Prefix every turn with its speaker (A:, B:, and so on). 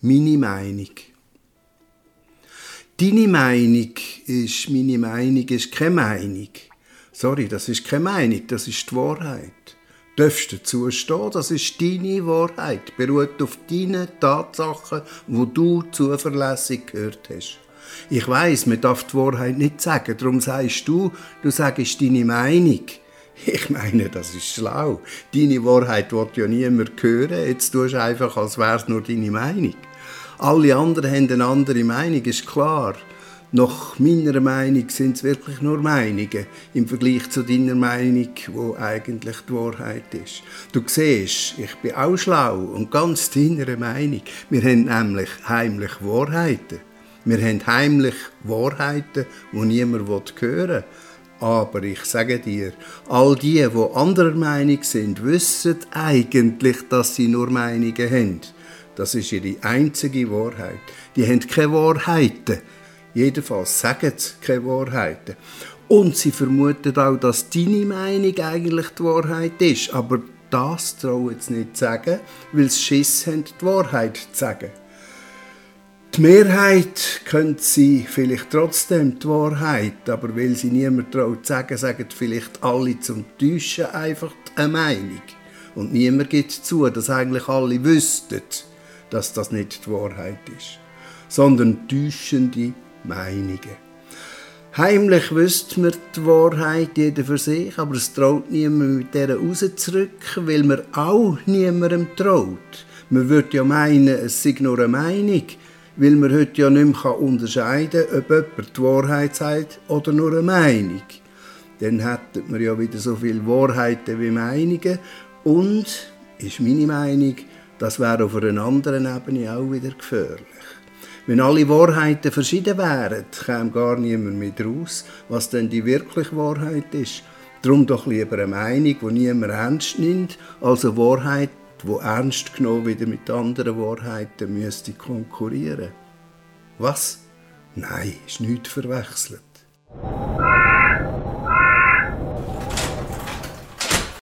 A: meine Meinung. Deine Meinung ist meine Meinung, ist keine Meinung. Sorry, das ist keine Meinung, das ist die Wahrheit. Du darfst dazu stehen, das ist deine Wahrheit, beruht auf deinen Tatsachen, wo du zuverlässig gehört hast. Ich weiß, man darf die Wahrheit nicht sagen, darum sagst du, du sagst deine Meinung. Ich meine, das ist schlau. Deine Wahrheit wird ja niemand hören. Jetzt tust du einfach, als wäre es nur deine Meinung. Alle anderen haben eine andere Meinung, ist klar. Nach meiner Meinung sind es wirklich nur Meinungen im Vergleich zu deiner Meinung, wo eigentlich die Wahrheit ist. Du siehst, ich bin auch schlau und ganz deiner Meinung. Wir haben nämlich heimlich Wahrheiten. Wir haben heimlich Wahrheiten, die niemand hören will. Aber ich sage dir, all die, die anderer Meinung sind, wissen eigentlich, dass sie nur Meinungen haben. Das ist ihre einzige Wahrheit. Die haben keine Wahrheiten. Jedenfalls sagen sie keine Wahrheiten. Und sie vermuten auch, dass deine Meinung eigentlich die Wahrheit ist. Aber das trauen sie nicht zu sagen, weil sie Schiss haben, die Wahrheit zu sagen. Die Mehrheit könnte sie vielleicht trotzdem die Wahrheit, aber weil sie niemand traut zu sagen, sagen vielleicht alle zum Täuschen einfach eine Meinung. Und niemand gibt zu, dass eigentlich alle wüssten, dass das nicht die Wahrheit ist, sondern täuschende Meinungen. Heimlich wüsste man die Wahrheit, jeder für sich, aber es traut niemand mit dieser rauszurücken, weil man auch niemandem traut. Man würde ja meinen, es sei nur eine Meinung, weil man heute ja nicht mehr unterscheiden kann, ob jemand die Wahrheit sagt oder nur eine Meinung. Dann hätten wir ja wieder so viele Wahrheiten wie Meinungen und, ist meine Meinung, das wäre auf einer anderen Ebene auch wieder gefährlich. Wenn alle Wahrheiten verschieden wären, käme gar niemand mehr raus, was denn die wirkliche Wahrheit ist. Darum doch lieber eine Meinung, die niemand ernst nimmt, als eine Wahrheit, wo ernst genommen wieder mit anderen Wahrheiten müsste konkurrieren. Was? Nein, ist nicht verwechselt.